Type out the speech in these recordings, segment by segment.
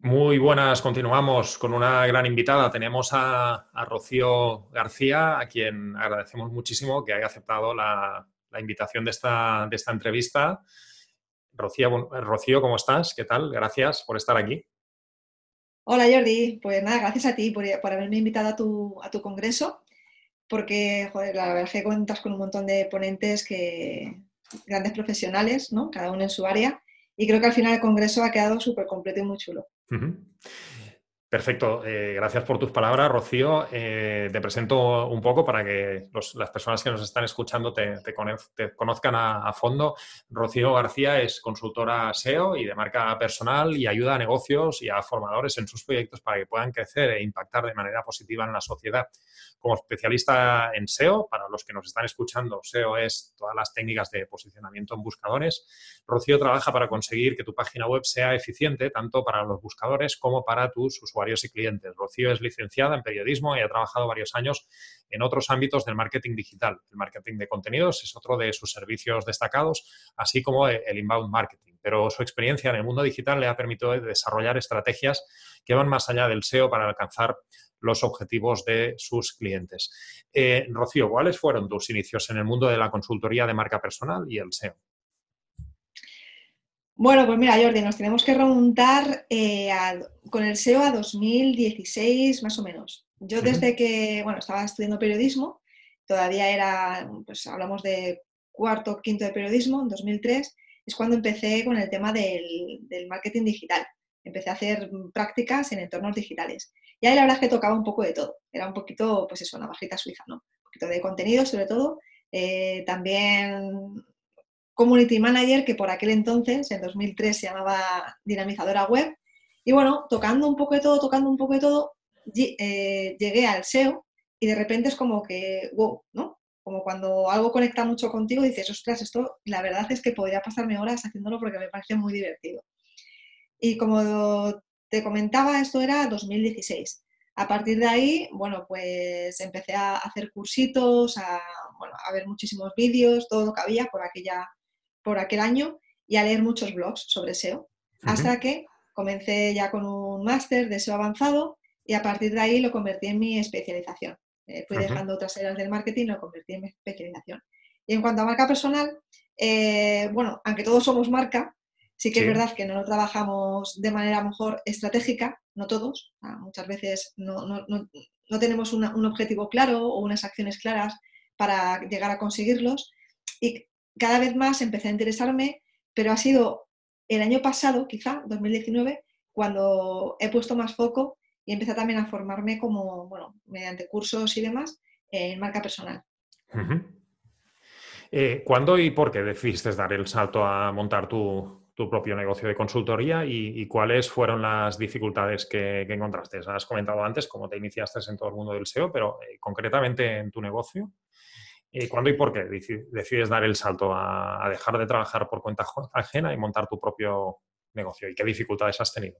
Muy buenas, continuamos con una gran invitada. Tenemos a, Rocío García, a quien agradecemos muchísimo que haya aceptado la, invitación de esta, entrevista. Rocío, Rocío, ¿cómo estás? ¿Qué tal? Gracias por estar aquí. Hola Jordi, pues nada, gracias a ti por, haberme invitado a tu, a tu congreso, porque joder, la verdad es que cuentas con un montón de ponentes que grandes profesionales, ¿no? Cada uno en su área, y creo que al final el congreso ha quedado súper completo y muy chulo. Mm-hmm. Perfecto, eh, gracias por tus palabras, Rocío. Eh, te presento un poco para que las personas que nos están escuchando te, conozcan a, fondo. Rocío García es consultora SEO y de marca personal y ayuda a negocios y a formadores en sus proyectos para que puedan crecer e impactar de manera positiva en la sociedad. Como especialista en SEO, para los que nos están escuchando, SEO es todas las técnicas de posicionamiento en buscadores. Rocío trabaja para conseguir que tu página web sea eficiente tanto para los buscadores como para tus usuarios y clientes. Rocío es licenciada en periodismo y ha trabajado varios años en otros ámbitos del marketing digital. El marketing de contenidos es otro de sus servicios destacados, así como el inbound marketing. Pero su experiencia en el mundo digital le ha permitido desarrollar estrategias que van más allá del SEO para alcanzar los objetivos de sus clientes. Eh, Rocío, ¿cuáles fueron tus inicios en el mundo de la consultoría de marca personal y el SEO? Bueno, pues mira, Jordi, nos tenemos que remontar eh, con el SEO a 2016 más o menos. Yo desde que, bueno, estaba estudiando periodismo, todavía era, pues hablamos de cuarto, quinto de periodismo, en 2003, es cuando empecé con el tema del, marketing digital. Empecé a hacer prácticas en entornos digitales. Y ahí la verdad es que tocaba un poco de todo. Era un poquito, pues eso, una bajita suiza, ¿no? Un poquito de contenido, sobre todo. Eh, también community manager que por aquel entonces, en 2003, se llamaba dinamizadora web. Y bueno, tocando un poco de todo, tocando un poco de todo, eh, llegué al SEO y de repente es como que, wow, ¿no? Como cuando algo conecta mucho contigo dices, ostras, esto la verdad es que podría pasarme horas haciéndolo porque me parece muy divertido. Y como te comentaba, esto era 2016. A partir de ahí, bueno, pues empecé a hacer cursitos, a, bueno, a ver muchísimos vídeos, todo lo que había por aquella por aquel año y a leer muchos blogs sobre SEO, hasta que comencé ya con un máster de SEO avanzado y a partir de ahí lo convertí en mi especialización. Eh, fui dejando otras áreas del marketing lo convertí en mi especialización. Y en cuanto a marca personal, eh, bueno, aunque todos somos marca, sí que es verdad que no lo trabajamos de manera mejor estratégica, no todos, muchas veces no, no tenemos un objetivo claro o unas acciones claras para llegar a conseguirlos. Y cada vez más empecé a interesarme, pero ha sido el año pasado, quizá, 2019, cuando he puesto más foco y empecé también a formarme como, bueno, mediante cursos y demás, en marca personal. Eh, ¿Cuándo y por qué decidiste dar el salto a montar tu, propio negocio de consultoría y, cuáles fueron las dificultades que, encontraste? Has comentado antes cómo te iniciaste en todo el mundo del SEO, pero eh, concretamente en tu negocio. Eh, ¿Cuándo y por qué decides dar el salto a, dejar de trabajar por cuenta ajena y montar tu propio negocio? ¿Y qué dificultades has tenido?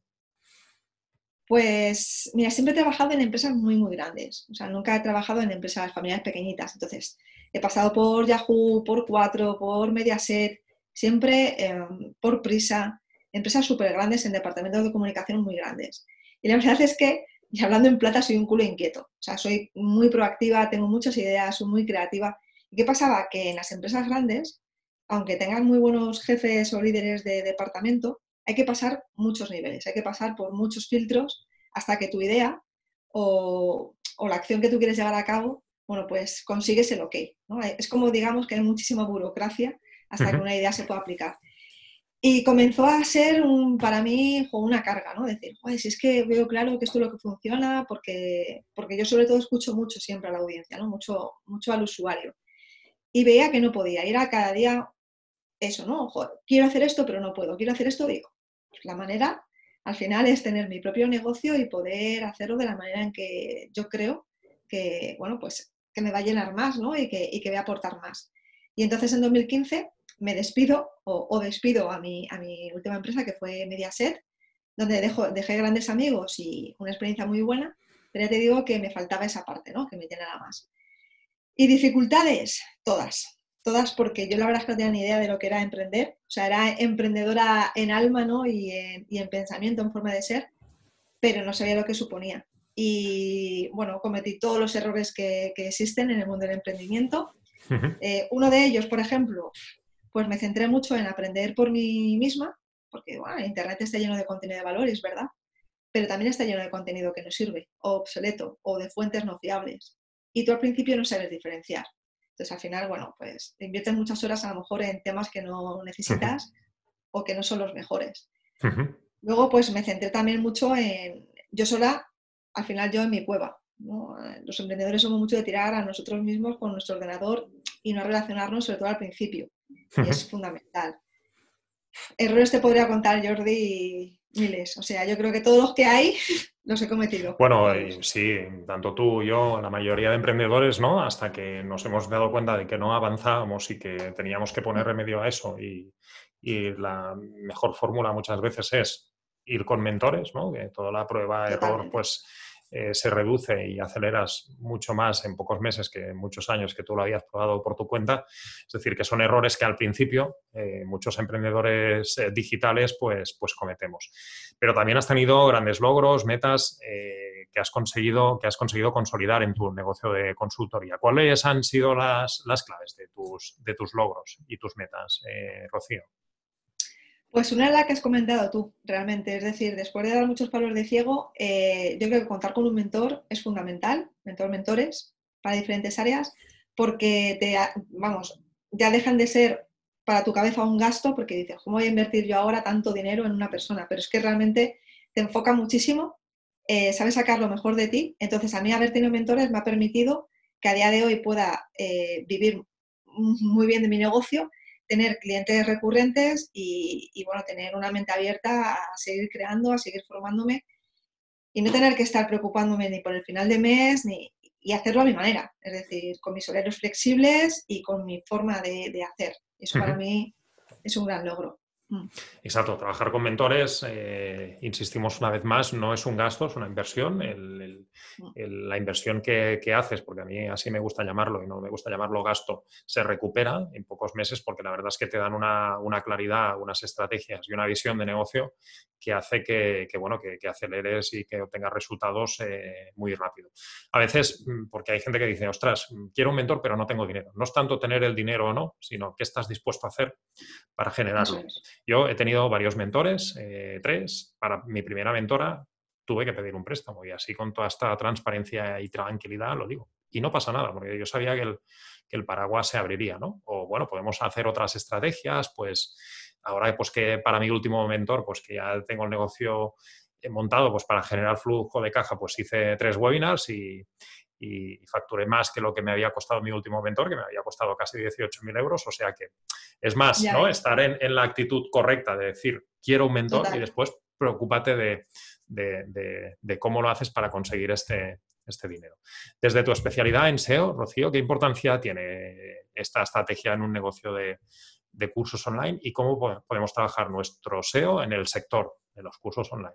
Pues, mira, siempre he trabajado en empresas muy, muy grandes. O sea, nunca he trabajado en empresas familiares pequeñitas. Entonces, he pasado por Yahoo, por Cuatro, por Mediaset, siempre em, por Prisa, empresas súper grandes en departamentos de comunicación muy grandes. Y la verdad es que y hablando en plata, soy un culo inquieto. O sea, soy muy proactiva, tengo muchas ideas, soy muy creativa. ¿Y qué pasaba? Que en las empresas grandes, aunque tengan muy buenos jefes o líderes de departamento, hay que pasar muchos niveles, hay que pasar por muchos filtros hasta que tu idea o, la acción que tú quieres llevar a cabo, bueno, pues consigues el ok. Es como, digamos, que hay muchísima burocracia hasta que una idea se pueda aplicar. Y comenzó a ser un, para mí una carga, ¿no? Decir, si es que veo claro que esto es lo que funciona, porque, porque yo sobre todo escucho mucho siempre a la audiencia, ¿no? Mucho, mucho al usuario. Y veía que no podía, era cada día eso, ¿no? quiero hacer esto, pero no puedo, quiero hacer esto, digo. Pues la manera, al final, es tener mi propio negocio y poder hacerlo de la manera en que yo creo que, bueno, pues que me va a llenar más, ¿no? Y que, y que voy a aportar más. Y entonces en 2015 me despido o, despido a mi, a mi, última empresa que fue Mediaset, donde dejo, dejé grandes amigos y una experiencia muy buena, pero ya te digo que me faltaba esa parte, ¿no? que me llenara más. Y dificultades, todas, todas porque yo la verdad es que no tenía ni idea de lo que era emprender, o sea, era emprendedora en alma ¿no? y, en, y en pensamiento, en forma de ser, pero no sabía lo que suponía. Y bueno, cometí todos los errores que, existen en el mundo del emprendimiento. Eh, uno de ellos, por ejemplo, pues me centré mucho en aprender por mí misma, porque bueno, Internet está lleno de contenido de valores, ¿verdad? Pero también está lleno de contenido que no sirve, o obsoleto, o de fuentes no fiables. Y tú al principio no sabes diferenciar. Entonces, al final, bueno, pues inviertes muchas horas a lo mejor en temas que no necesitas o que no son los mejores. Luego, pues me centré también mucho en, yo sola, al final yo en mi cueva. Los emprendedores somos mucho de tirar a nosotros mismos con nuestro ordenador y no relacionarnos, sobre todo al principio. Y es fundamental. Errores te podría contar, Jordi, miles. O sea, yo creo que todos los que hay los he cometido. Bueno, sí, tanto tú, yo, la mayoría de emprendedores, ¿no? Hasta que nos hemos dado cuenta de que no avanzábamos y que teníamos que poner remedio a eso. Y, la mejor fórmula muchas veces es ir con mentores, ¿no? Que toda la prueba, error, pues eh, se reduce y aceleras mucho más en pocos meses que en muchos años que tú lo habías probado por tu cuenta. Es decir, que son errores que al principio eh, muchos emprendedores eh, digitales pues, pues cometemos. Pero también has tenido grandes logros, metas que, has conseguido, que has conseguido consolidar en tu negocio de consultoría. ¿Cuáles han sido las, las claves de tus, de tus logros y tus metas, Rocío? Pues una de las que has comentado tú, realmente. Es decir, después de dar muchos palos de ciego, eh, yo creo que contar con un mentor es fundamental, mentor, mentores, para diferentes áreas, porque te, vamos, ya dejan de ser para tu cabeza un gasto, porque dices, ¿cómo voy a invertir yo ahora tanto dinero en una persona? Pero es que realmente te enfoca muchísimo, eh, sabes sacar lo mejor de ti. Entonces, a mí haber tenido mentores me ha permitido que a día de hoy pueda eh, vivir muy bien de mi negocio tener clientes recurrentes y, bueno, tener una mente abierta a seguir creando, a seguir formándome y no tener que estar preocupándome ni por el final de mes ni, y hacerlo a mi manera, es decir, con mis horarios flexibles y con mi forma de, hacer. Eso para mí es un gran logro. Mm. Exacto, trabajar con mentores, eh, insistimos una vez más, no es un gasto, es una inversión. Mm. la inversión que, haces, porque a mí así me gusta llamarlo y no me gusta llamarlo gasto, se recupera en pocos meses porque la verdad es que te dan una, claridad, unas estrategias y una visión de negocio que hace que, bueno, que, aceleres y que obtengas resultados eh, muy rápido. A veces, mm, porque hay gente que dice, ostras, quiero un mentor pero no tengo dinero. No es tanto tener el dinero o no, sino qué estás dispuesto a hacer para generarlo. Yo he tenido varios mentores, eh, tres. Para mi primera mentora tuve que pedir un préstamo y así con toda esta transparencia y tranquilidad lo digo. Y no pasa nada, porque yo sabía que el, que el paraguas se abriría, ¿no? O bueno, podemos hacer otras estrategias, pues ahora pues que para mi último mentor, pues que ya tengo el negocio montado, pues para generar flujo de caja, pues hice tres webinars y, y facturé más que lo que me había costado mi último mentor, que me había costado casi 18.000 euros. O sea que es más, ¿no? Estar en, la actitud correcta de decir, quiero un mentor y después preocúpate de, cómo lo haces para conseguir este, este dinero. Desde tu especialidad en SEO, Rocío, ¿qué importancia tiene esta estrategia en un negocio de, de cursos online y cómo podemos trabajar nuestro SEO en el sector de los cursos online?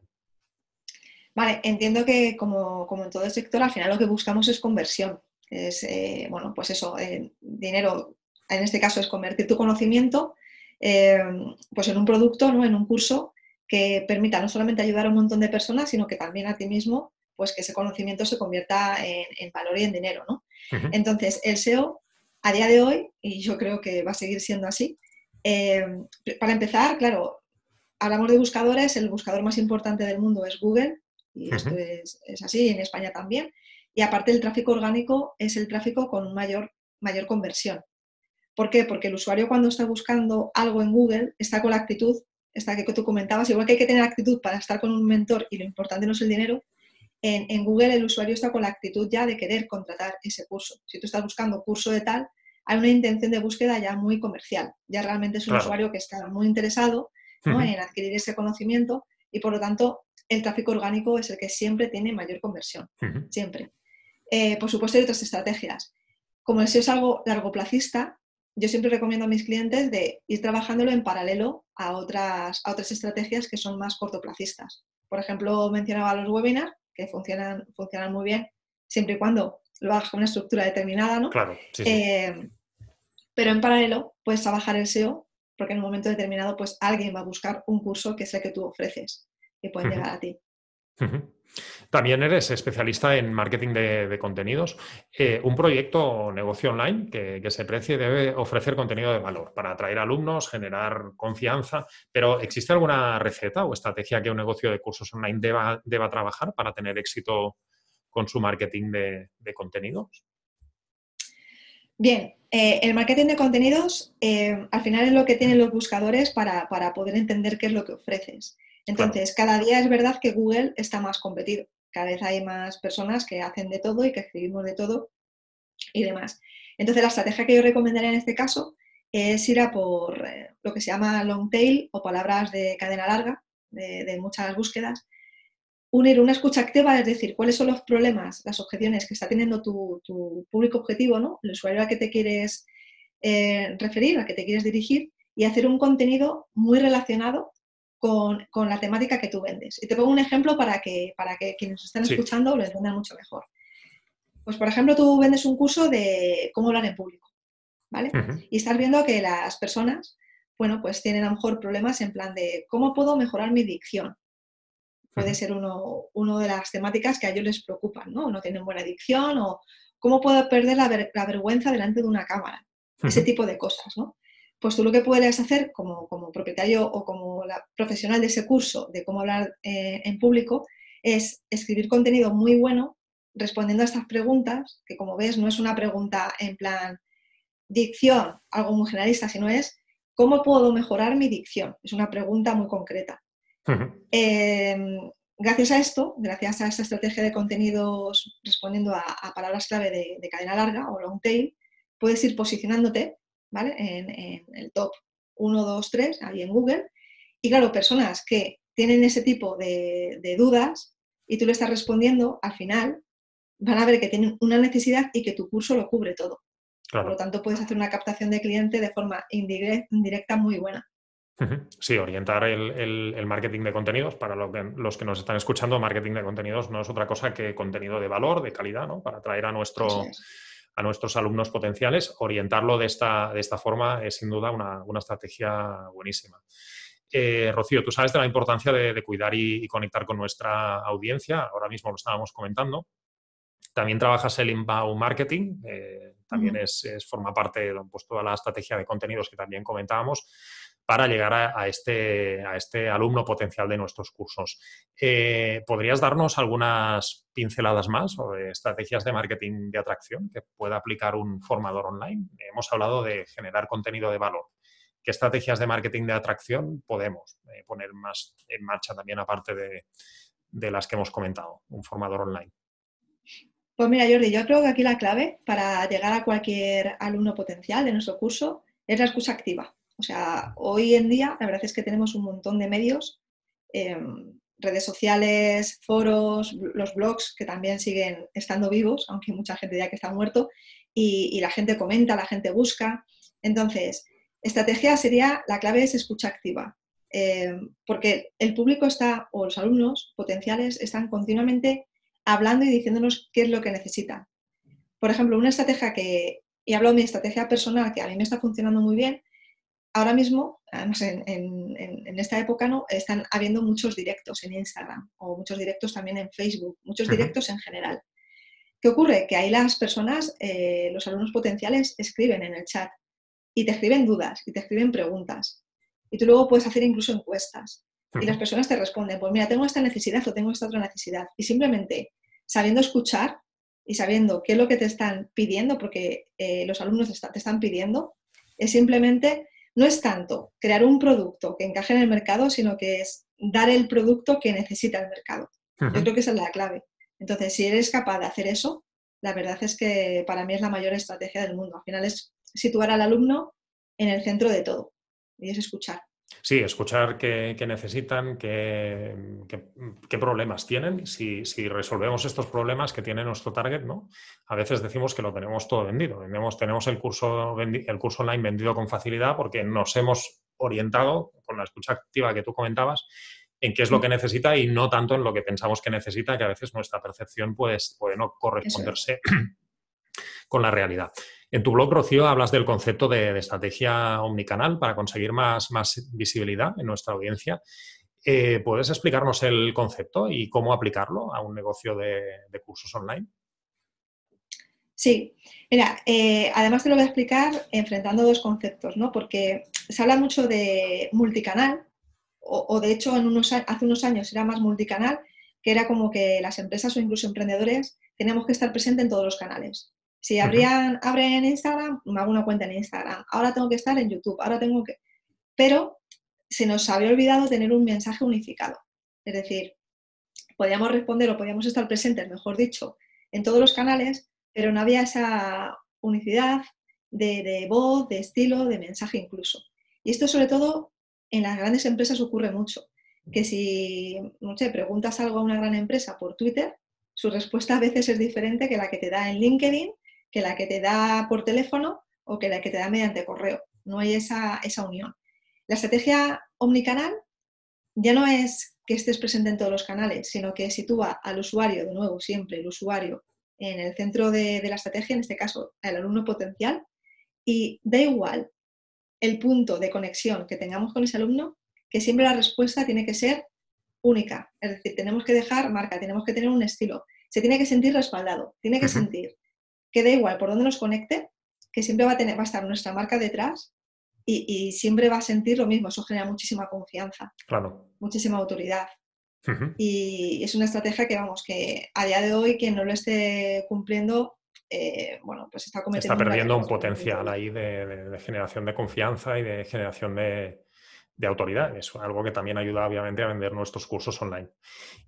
Vale, entiendo que como, en todo el sector, al final lo que buscamos es conversión. Es, eh, bueno, pues eso, eh, dinero, en este caso es convertir tu conocimiento eh, pues en un producto, ¿no? en un curso que permita no solamente ayudar a un montón de personas, sino que también a ti mismo, pues que ese conocimiento se convierta en, valor y en dinero. ¿no? Entonces, el SEO, a día de hoy, y yo creo que va a seguir siendo así, para empezar, claro, hablamos de buscadores, el buscador más importante del mundo es Google, y esto es, así, en España también. Y aparte el tráfico orgánico es el tráfico con mayor, mayor conversión. ¿Por qué? Porque el usuario cuando está buscando algo en Google está con la actitud, esta que tú comentabas, igual que hay que tener actitud para estar con un mentor y lo importante no es el dinero, en, en, Google el usuario está con la actitud ya de querer contratar ese curso. Si tú estás buscando curso de tal, hay una intención de búsqueda ya muy comercial. Ya realmente es un usuario que está muy interesado en adquirir ese conocimiento y por lo tanto el tráfico orgánico es el que siempre tiene mayor conversión, siempre. Eh, por supuesto hay otras estrategias. Como el SEO es algo largoplacista, yo siempre recomiendo a mis clientes de ir trabajándolo en paralelo a otras, a otras estrategias que son más cortoplacistas. Por ejemplo, mencionaba los webinars, que funcionan, funcionan muy bien, siempre y cuando lo hagas con una estructura determinada, ¿no? Claro, eh, pero en paralelo puedes trabajar el SEO porque en un momento determinado pues alguien va a buscar un curso que es el que tú ofreces que pueden llegar a ti. También eres especialista en marketing de, contenidos. Eh, un proyecto o negocio online que, se precie debe ofrecer contenido de valor para atraer alumnos, generar confianza, pero ¿existe alguna receta o estrategia que un negocio de cursos online deba, trabajar para tener éxito con su marketing de, contenidos? Bien, eh, el marketing de contenidos eh, al final es lo que tienen los buscadores para, poder entender qué es lo que ofreces. Entonces, cada día es verdad que Google está más competido. Cada vez hay más personas que hacen de todo y que escribimos de todo y demás. Entonces, la estrategia que yo recomendaría en este caso es ir a por eh, lo que se llama long tail o palabras de cadena larga, de, muchas búsquedas. Unir una escucha activa, es decir, cuáles son los problemas, las objeciones que está teniendo tu, público objetivo, ¿no? el usuario al que te quieres eh, referir, al que te quieres dirigir, y hacer un contenido muy relacionado con, la temática que tú vendes. Y te pongo un ejemplo para que, para que quienes estén escuchando lo entiendan mucho mejor. Pues, por ejemplo, tú vendes un curso de cómo hablar en público, ¿vale? Y estás viendo que las personas, bueno, pues tienen a lo mejor problemas en plan de cómo puedo mejorar mi dicción. Puede ser uno, uno, de las temáticas que a ellos les preocupan, ¿no? No tienen buena dicción o cómo puedo perder la, la vergüenza delante de una cámara. Ese tipo de cosas, ¿no? Pues tú lo que puedes hacer como, propietario o como la profesional de ese curso de cómo hablar eh, en público es escribir contenido muy bueno respondiendo a estas preguntas, que como ves no es una pregunta en plan dicción, algo muy generalista, sino es ¿cómo puedo mejorar mi dicción? Es una pregunta muy concreta. Em, gracias a esto, gracias a esta estrategia de contenidos respondiendo a, palabras clave de, de, cadena larga o long tail, puedes ir posicionándote en, el top 1, 2, 3, ahí en Google. Y claro, personas que tienen ese tipo de, dudas y tú le estás respondiendo, al final van a ver que tienen una necesidad y que tu curso lo cubre todo. Por lo tanto, puedes hacer una captación de cliente de forma indirecta muy buena. Sí, orientar el, marketing de contenidos, para los que nos están escuchando, marketing de contenidos no es otra cosa que contenido de valor, de calidad, ¿no? Para atraer a nuestro, a nuestros alumnos potenciales, orientarlo de esta, de esta forma es sin duda una, estrategia buenísima. Eh, Rocío, tú sabes de la importancia de, cuidar y, conectar con nuestra audiencia, ahora mismo lo estábamos comentando. También trabajas el inbound marketing, eh, también es, forma parte de pues, toda la estrategia de contenidos que también comentábamos para llegar a, este, a este alumno potencial de nuestros cursos. Eh, ¿Podrías darnos algunas pinceladas más sobre estrategias de marketing de atracción que pueda aplicar un formador online? Hemos hablado de generar contenido de valor. ¿Qué estrategias de marketing de atracción podemos eh, poner más en marcha también aparte de las que hemos comentado, un formador online? Pues mira, Jordi, yo creo que aquí la clave para llegar a cualquier alumno potencial de nuestro curso es la excusa activa. O sea, hoy en día la verdad es que tenemos un montón de medios, em, redes sociales, foros, los blogs que también siguen estando vivos, aunque mucha gente ya que está muerto, y, la gente comenta, la gente busca. Entonces, estrategia sería, la clave es escucha activa, em, porque el público está, o los alumnos potenciales, están continuamente hablando y diciéndonos qué es lo que necesitan. Por ejemplo, una estrategia que, y hablo de mi estrategia personal, que a mí me está funcionando muy bien, ahora mismo, además en, esta época, ¿no? están habiendo muchos directos en Instagram o muchos directos también en Facebook, muchos directos en general. ¿Qué ocurre? Que ahí las personas, eh, los alumnos potenciales, escriben en el chat y te escriben dudas y te escriben preguntas. Y tú luego puedes hacer incluso encuestas. Y las personas te responden, pues mira, tengo esta necesidad o tengo esta otra necesidad. Y simplemente sabiendo escuchar y sabiendo qué es lo que te están pidiendo, porque eh, los alumnos te están pidiendo, es simplemente no es tanto crear un producto que encaje en el mercado, sino que es dar el producto que necesita el mercado. Yo creo que esa es la clave. Entonces, si eres capaz de hacer eso, la verdad es que para mí es la mayor estrategia del mundo. Al final es situar al alumno en el centro de todo y es escuchar. Sí, escuchar qué, necesitan, qué, problemas tienen. Si, resolvemos estos problemas que tiene nuestro target, ¿no? A veces decimos que lo tenemos todo vendido. tenemos el curso, el curso online vendido con facilidad porque nos hemos orientado con la escucha activa que tú comentabas en qué es lo que necesita y no tanto en lo que pensamos que necesita, que a veces nuestra percepción puede, puede no corresponderse con la realidad. En tu blog, Rocío, hablas del concepto de, estrategia omnicanal para conseguir más, más, visibilidad en nuestra audiencia. Eh, ¿Puedes explicarnos el concepto y cómo aplicarlo a un negocio de, cursos online? Sí, mira, eh, además te lo voy a explicar enfrentando dos conceptos, ¿no? Porque se habla mucho de multicanal, o, de hecho en unos, hace unos años era más multicanal, que era como que las empresas o incluso emprendedores tenemos que estar presentes en todos los canales. Si abrían, abren Instagram, me hago una cuenta en Instagram. Ahora tengo que estar en YouTube, ahora tengo que... Pero se nos había olvidado tener un mensaje unificado. Es decir, podíamos responder o podíamos estar presentes, mejor dicho, en todos los canales, pero no había esa unicidad de, de voz, de estilo, de mensaje incluso. Y esto sobre todo en las grandes empresas ocurre mucho que si, no sé, preguntas algo a una gran empresa por Twitter, su respuesta a veces es diferente que la que te da en LinkedIn, que la que te da por teléfono o que la que te da mediante correo. No hay esa, esa unión. La estrategia omnicanal ya no es que estés presente en todos los canales, sino que sitúa al usuario, de nuevo, siempre el usuario, en el centro de, de la estrategia, en este caso, el alumno potencial, y da igual el punto de conexión que tengamos con ese alumno, que siempre la respuesta tiene que ser única. Es decir, tenemos que dejar marca, tenemos que tener un estilo. Se tiene que sentir respaldado, tiene que sentir que da igual por dónde nos conecte, que siempre va a, tener, va a estar nuestra marca detrás y, siempre va a sentir lo mismo. Eso genera muchísima confianza, claro. muchísima autoridad. Y es una estrategia que, vamos, que a día de hoy quien no lo esté cumpliendo, eh, bueno, pues está cometiendo... Está perdiendo un, potencial ahí de, generación de confianza y de generación de, de autoridad. Es algo que también ayuda, obviamente, a vender nuestros cursos online.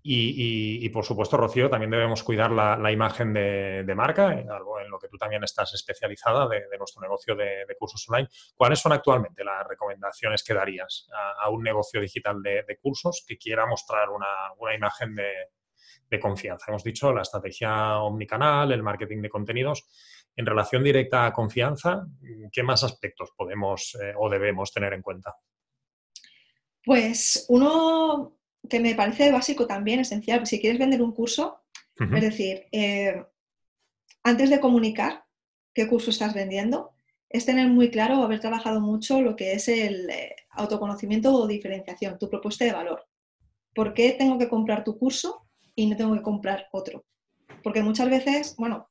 Y, por supuesto, Rocío, también debemos cuidar la, imagen de, marca, algo en lo que tú también estás especializada de, nuestro negocio de, cursos online. ¿Cuáles son actualmente las recomendaciones que darías a, un negocio digital de, cursos que quiera mostrar una, imagen de, confianza? Hemos dicho la estrategia omnicanal, el marketing de contenidos. En relación directa a confianza, ¿qué más aspectos podemos eh, o debemos tener en cuenta? Pues uno que me parece básico también, esencial, si quieres vender un curso, es decir, eh, antes de comunicar qué curso estás vendiendo, es tener muy claro o haber trabajado mucho lo que es el eh, autoconocimiento o diferenciación, tu propuesta de valor. ¿Por qué tengo que comprar tu curso y no tengo que comprar otro? Porque muchas veces, bueno,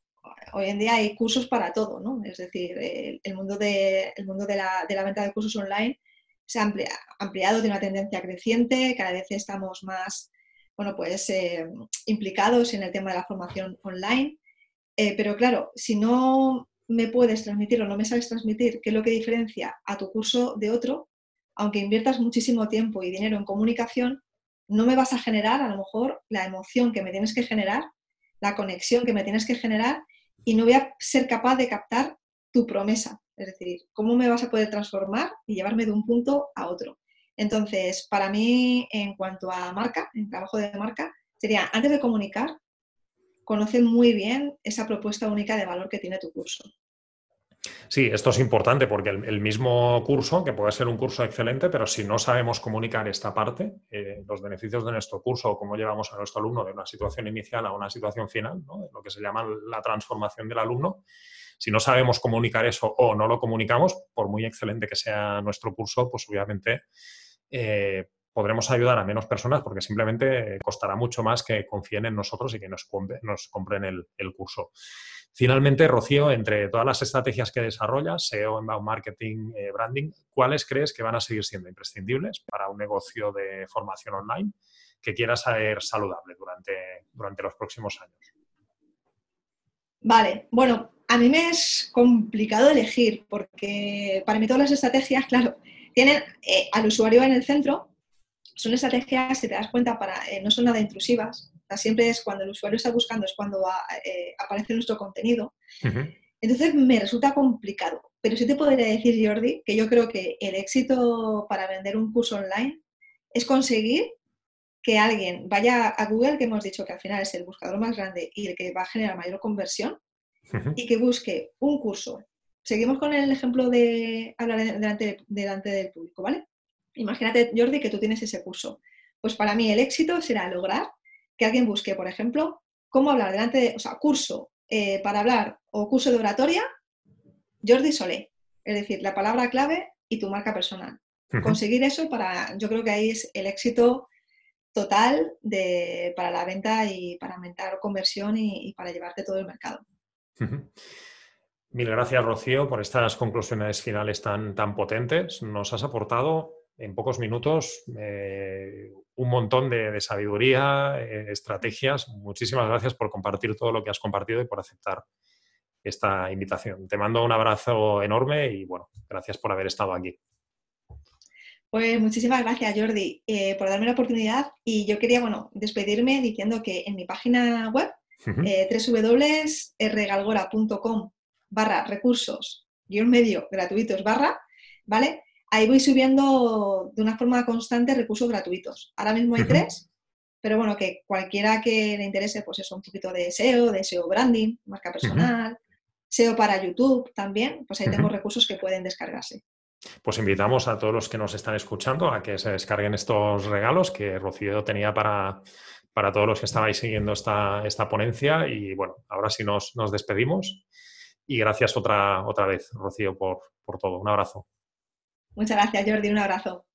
hoy en día hay cursos para todo, ¿no? Es decir, el, mundo, de, mundo de la, de la venta de cursos online se ha ampliado, tiene una tendencia creciente, cada vez estamos más bueno, pues, eh, implicados en el tema de la formación online. Eh, pero claro, si no me puedes transmitir o no me sabes transmitir qué es lo que diferencia a tu curso de otro, aunque inviertas muchísimo tiempo y dinero en comunicación, no me vas a generar a lo mejor la emoción que me tienes que generar, la conexión que me tienes que generar y no voy a ser capaz de captar tu promesa. Es decir, ¿cómo me vas a poder transformar y llevarme de un punto a otro? Entonces, para mí, en cuanto a marca, en trabajo de marca, sería, antes de comunicar, conoce muy bien esa propuesta única de valor que tiene tu curso. Sí, esto es importante porque el, mismo curso, que puede ser un curso excelente, pero si no sabemos comunicar esta parte, eh, los beneficios de nuestro curso o cómo llevamos a nuestro alumno de una situación inicial a una situación final, lo que se llama la transformación del alumno, si no sabemos comunicar eso o no lo comunicamos, por muy excelente que sea nuestro curso, pues obviamente eh, podremos ayudar a menos personas porque simplemente costará mucho más que confíen en nosotros y que nos, compren el, curso. Finalmente, Rocío, entre todas las estrategias que desarrollas, SEO, inbound marketing, eh, branding, ¿cuáles crees que van a seguir siendo imprescindibles para un negocio de formación online que quiera ser saludable durante, durante los próximos años? Vale, bueno, a mí me es complicado elegir porque para mí todas las estrategias, claro, tienen eh, al usuario en el centro, son estrategias, si te das cuenta, para, eh, no son nada intrusivas. siempre es cuando el usuario está buscando, es cuando eh, aparece nuestro contenido. Entonces me resulta complicado. Pero sí te podría decir, Jordi, que yo creo que el éxito para vender un curso online es conseguir que alguien vaya a Google, que hemos dicho que al final es el buscador más grande y el que va a generar mayor conversión, y que busque un curso. Seguimos con el ejemplo de hablar delante, delante del público, ¿vale? Imagínate, Jordi, que tú tienes ese curso. Pues para mí el éxito será lograr que alguien busque, por ejemplo, cómo hablar delante de, o sea, curso eh, para hablar o curso de oratoria, Jordi Solé. Es decir, la palabra clave y tu marca personal. Conseguir eso para, yo creo que ahí es el éxito total para la venta y para aumentar conversión y, para llevarte todo el mercado. Mil gracias, Rocío, por estas conclusiones finales tan, tan potentes. Nos has aportado en pocos minutos eh, un montón de, sabiduría, eh, estrategias. Muchísimas gracias por compartir todo lo que has compartido y por aceptar esta invitación. Te mando un abrazo enorme y bueno, gracias por haber estado aquí. Pues muchísimas gracias, Jordi, eh, por darme la oportunidad. Y yo quería, bueno, despedirme diciendo que en mi página web, www.rgalgora.com barra recursos, guion medio gratuitos barra, ¿vale? ahí voy subiendo de una forma constante recursos gratuitos. Ahora mismo hay tres, pero bueno, que cualquiera que le interese, pues eso, un poquito de SEO, de SEO branding, marca personal, SEO para YouTube también, pues ahí tengo recursos que pueden descargarse. Pues invitamos a todos los que nos están escuchando a que se descarguen estos regalos que Rocío tenía para, para todos los que estabais siguiendo esta, esta ponencia. Y bueno, ahora sí nos, nos despedimos. Y gracias otra, otra vez, Rocío, por, por todo. Un abrazo. Muchas gracias, Jordi. Un abrazo.